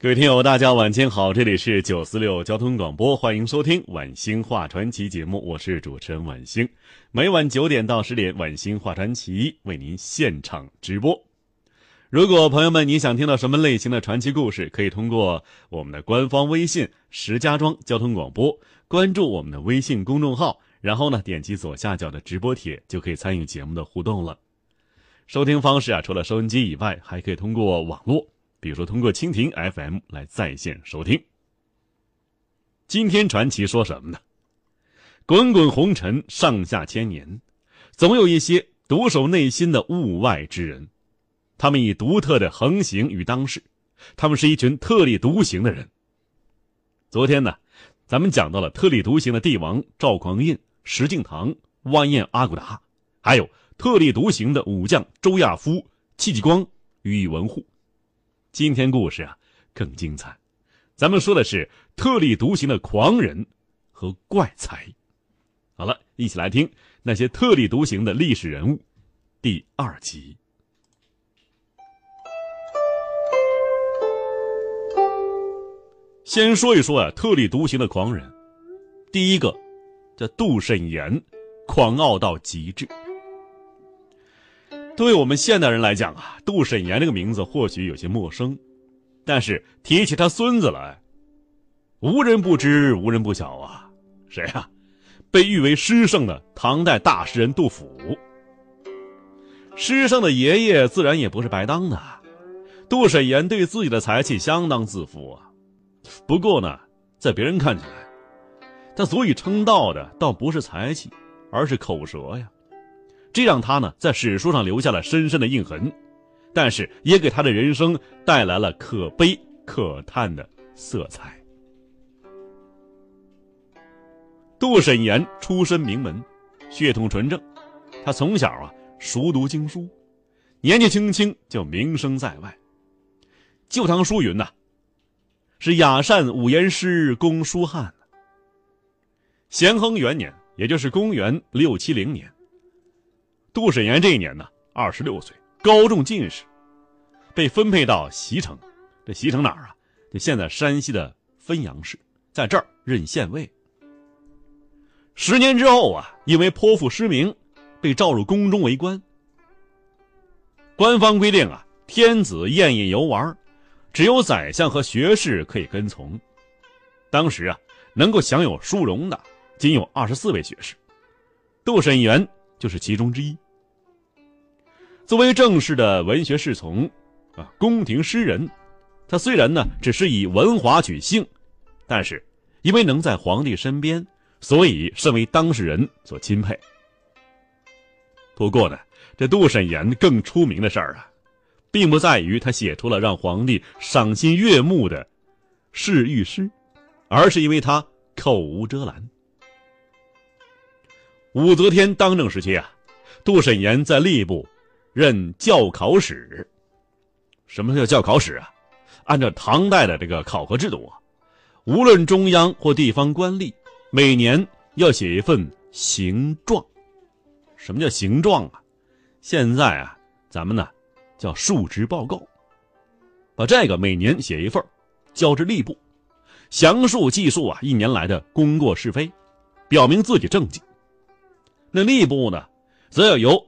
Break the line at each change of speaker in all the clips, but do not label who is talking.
各位听友，大家晚间好，这里是九四六交通广播，欢迎收听《晚星话传奇》节目，我是主持人晚星。每晚九点到十点，《晚星话传奇》为您现场直播。如果朋友们你想听到什么类型的传奇故事，可以通过我们的官方微信“石家庄交通广播”关注我们的微信公众号，然后呢点击左下角的直播帖，就可以参与节目的互动了。收听方式啊，除了收音机以外，还可以通过网络。比如说，通过蜻蜓 FM 来在线收听。今天传奇说什么呢？滚滚红尘，上下千年，总有一些独守内心的物外之人，他们以独特的横行于当世，他们是一群特立独行的人。昨天呢，咱们讲到了特立独行的帝王赵匡胤、石敬瑭、完颜阿骨打，还有特立独行的武将周亚夫、戚继光、宇文护。今天故事啊更精彩，咱们说的是特立独行的狂人和怪才。好了，一起来听那些特立独行的历史人物，第二集。先说一说啊，特立独行的狂人，第一个叫杜审言，狂傲到极致。对我们现代人来讲啊，杜审言这个名字或许有些陌生，但是提起他孙子来，无人不知，无人不晓啊。谁啊？被誉为诗圣的唐代大诗人杜甫。诗圣的爷爷自然也不是白当的。杜审言对自己的才气相当自负啊。不过呢，在别人看起来，他足以称道的倒不是才气，而是口舌呀。这让他呢在史书上留下了深深的印痕，但是也给他的人生带来了可悲可叹的色彩。杜审言出身名门，血统纯正，他从小啊熟读经书，年纪轻轻就名声在外。《旧唐书》云呐：“是雅善五言诗，公书汉。”咸亨元年，也就是公元六七零年。杜审言这一年呢，二十六岁，高中进士，被分配到席城。这席城哪儿啊？就现在山西的汾阳市，在这儿任县尉。十年之后啊，因为颇负诗名，被召入宫中为官。官方规定啊，天子宴饮游玩，只有宰相和学士可以跟从。当时啊，能够享有殊荣的仅有二十四位学士，杜审言就是其中之一。作为正式的文学侍从，啊，宫廷诗人，他虽然呢只是以文华取姓，但是因为能在皇帝身边，所以甚为当事人所钦佩。不过呢，这杜审言更出名的事儿啊，并不在于他写出了让皇帝赏心悦目的侍御诗，而是因为他口无遮拦。武则天当政时期啊，杜审言在吏部。任教考使。什么叫教考使啊？按照唐代的这个考核制度啊，无论中央或地方官吏，每年要写一份形状。什么叫形状啊？现在啊，咱们呢叫述职报告。把这个每年写一份，交至吏部，详述记述啊一年来的功过是非，表明自己政绩。那吏部呢，则要由。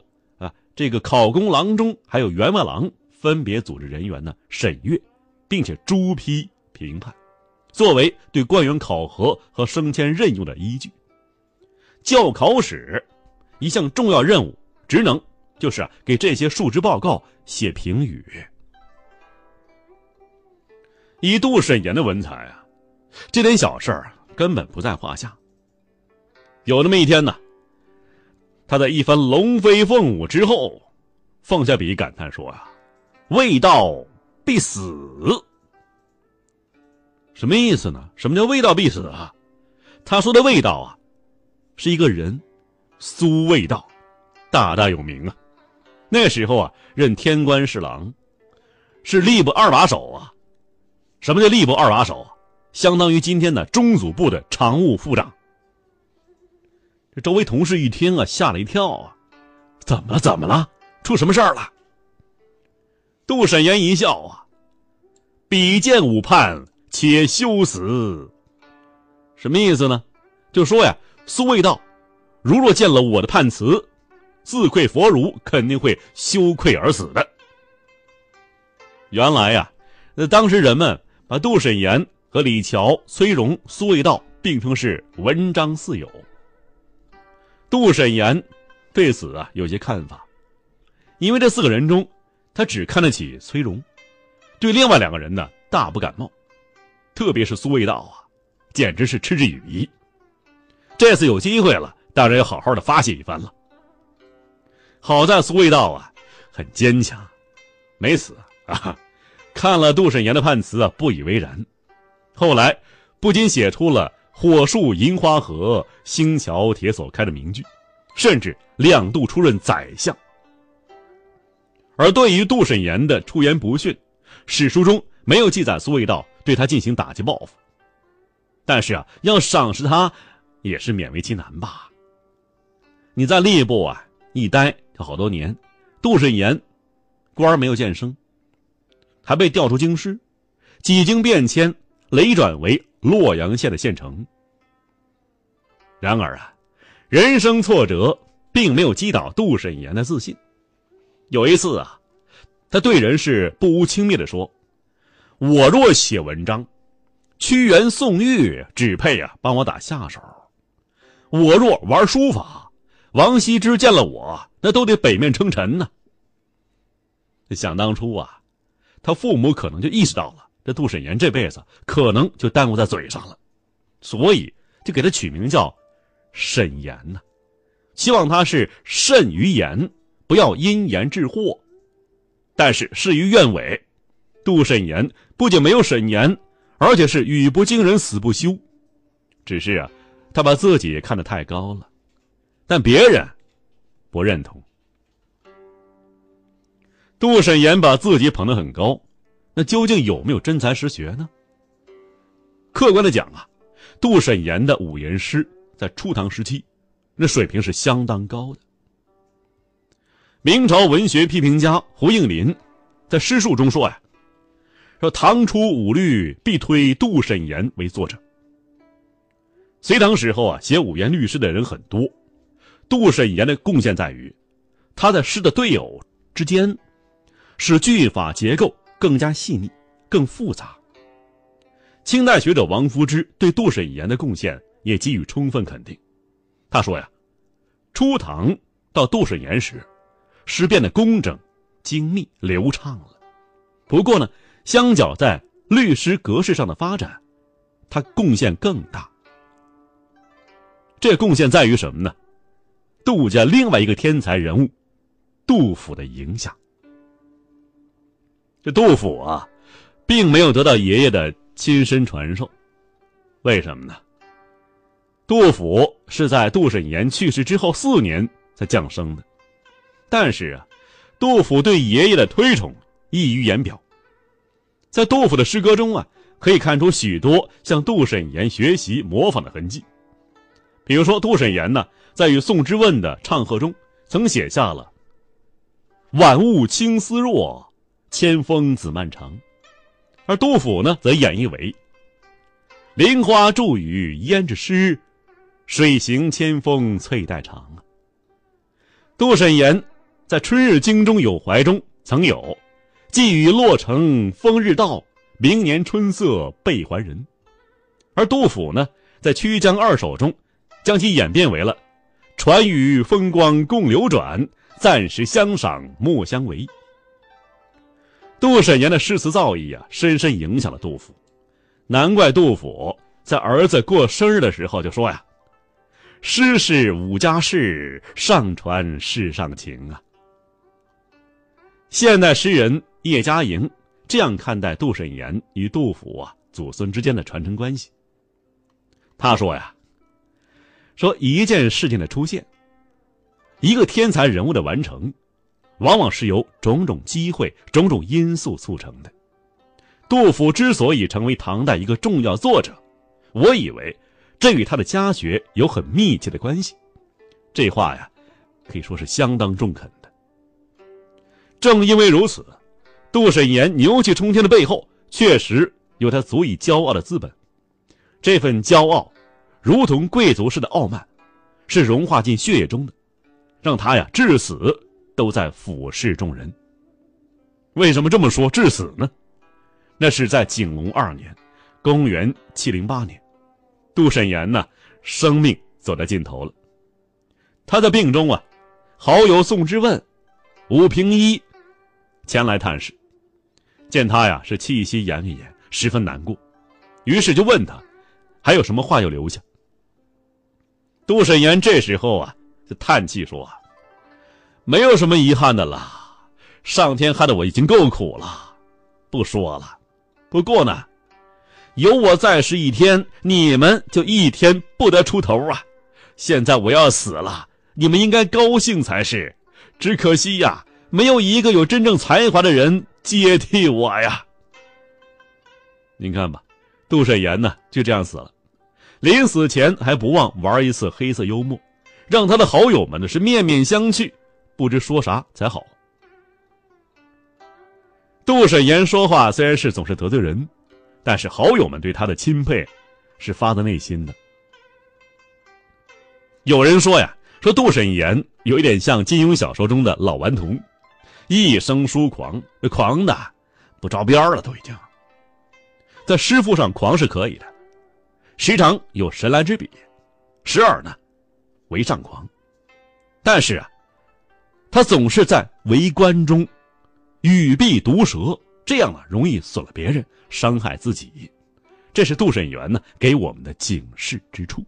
这个考功郎中还有员外郎分别组织人员呢审阅，并且朱批评判，作为对官员考核和升迁任用的依据。教考史一项重要任务职能就是啊给这些述职报告写评语。以杜审言的文采啊，这点小事儿根本不在话下。有那么一天呢。他在一番龙飞凤舞之后，放下笔感叹说：“啊，未到必死。”什么意思呢？什么叫未到必死啊？他说的味道啊，是一个人，苏味道，大大有名啊。那时候啊，任天官侍郎，是吏部二把手啊。什么叫吏部二把手？相当于今天的中组部的常务副长。这周围同事一听啊，吓了一跳啊，怎么了？怎么了？出什么事儿了？杜审言一笑啊，比见武判，且休死。什么意思呢？就说呀，苏味道，如若见了我的判词。自愧佛儒，肯定会羞愧而死的。原来呀，那当时人们把杜审言和李峤、崔融、苏味道并称是文章四友。杜审言对此啊有些看法，因为这四个人中，他只看得起崔融，对另外两个人呢大不感冒，特别是苏味道啊，简直是嗤之以鼻。这次有机会了，当然要好好的发泄一番了。好在苏味道啊，很坚强，没死啊！看了杜审言的判词啊，不以为然。后来不仅写出了“火树银花合，星桥铁锁开”的名句，甚至两度出任宰相。而对于杜审言的出言不逊，史书中没有记载苏味道对他进行打击报复。但是啊，要赏识他，也是勉为其难吧。你在吏部啊一待就。好多年，杜审言官没有见升，还被调出京师，几经变迁，雷转为洛阳县的县城。然而啊，人生挫折并没有击倒杜审言的自信。有一次啊，他对人是不无轻蔑的说：“我若写文章，屈原、宋玉只配啊帮我打下手；我若玩书法。”王羲之见了我，那都得北面称臣呢。想当初啊，他父母可能就意识到了这杜审言这辈子可能就耽误在嘴上了，所以就给他取名叫审言呢，希望他是慎于言，不要因言致祸。但是事与愿违，杜审言不仅没有审言，而且是语不惊人死不休。只是啊，他把自己看得太高了。但别人不认同。杜审言把自己捧得很高，那究竟有没有真才实学呢？客观的讲啊，杜审言的五言诗在初唐时期，那水平是相当高的。明朝文学批评家胡应麟在诗述中说呀：“说唐初五律必推杜审言为作者。”隋唐时候啊，写五言律诗的人很多。杜审言的贡献在于，他在诗的对偶之间，使句法结构更加细腻、更复杂。清代学者王夫之对杜审言的贡献也给予充分肯定。他说呀：“初唐到杜审言时，诗变得工整、精密、流畅了。不过呢，相较在律诗格式上的发展，他贡献更大。这贡献在于什么呢？”杜家另外一个天才人物，杜甫的影响。这杜甫啊，并没有得到爷爷的亲身传授，为什么呢？杜甫是在杜审言去世之后四年才降生的，但是啊，杜甫对爷爷的推崇溢于言表。在杜甫的诗歌中啊，可以看出许多向杜审言学习模仿的痕迹。比如说，杜审言呢。在与宋之问的唱和中，曾写下了“晚雾青丝若，千峰子漫长”，而杜甫呢，则演绎为“菱花著雨胭脂湿，水行千峰翠带长”。杜审言在《春日京中有怀》中曾有“寄与洛城风日到，明年春色倍还人”，而杜甫呢，在《曲江二首》中，将其演变为了。传语风光共流转，暂时相赏莫相违。杜审言的诗词造诣啊，深深影响了杜甫，难怪杜甫在儿子过生日的时候就说呀：“诗是五家事，上传世上情啊。”现代诗人叶嘉莹这样看待杜审言与杜甫啊，祖孙之间的传承关系。他说呀，说一件事情的出现，一个天才人物的完成，往往是由种种机会、种种因素促成的。杜甫之所以成为唐代一个重要作者，我以为这与他的家学有很密切的关系。这话呀，可以说是相当中肯的。正因为如此，杜审言牛气冲天的背后，确实有他足以骄傲的资本。这份骄傲，如同贵族式的傲慢，是融化进血液中的，让他呀至死都在俯视众人。为什么这么说？至死呢？那是在景隆二年，公元七零八年，杜审言呢，生命走到尽头了。他的病中啊，好友宋之问、武平一前来探视，见他呀是气息奄奄，十分难过，于是就问他。还有什么话要留下？杜审言这时候啊，就叹气说啊：“没有什么遗憾的了，上天害得我已经够苦了，不说了。不过呢，有我在时一天，你们就一天不得出头啊！现在我要死了，你们应该高兴才是。只可惜呀，没有一个有真正才华的人接替我呀。您看吧。”杜审言呢，就这样死了。临死前还不忘玩一次黑色幽默，让他的好友们呢是面面相觑，不知说啥才好。杜审言说话虽然是总是得罪人，但是好友们对他的钦佩是发自内心的。有人说呀，说杜审言有一点像金庸小说中的老顽童，一生疏狂，狂的不着边了，都已经。在诗赋上狂是可以的，时常有神来之笔；时而呢，为上狂。但是啊，他总是在围观中语必毒舌，这样啊容易损了别人，伤害自己。这是杜审员呢给我们的警示之处。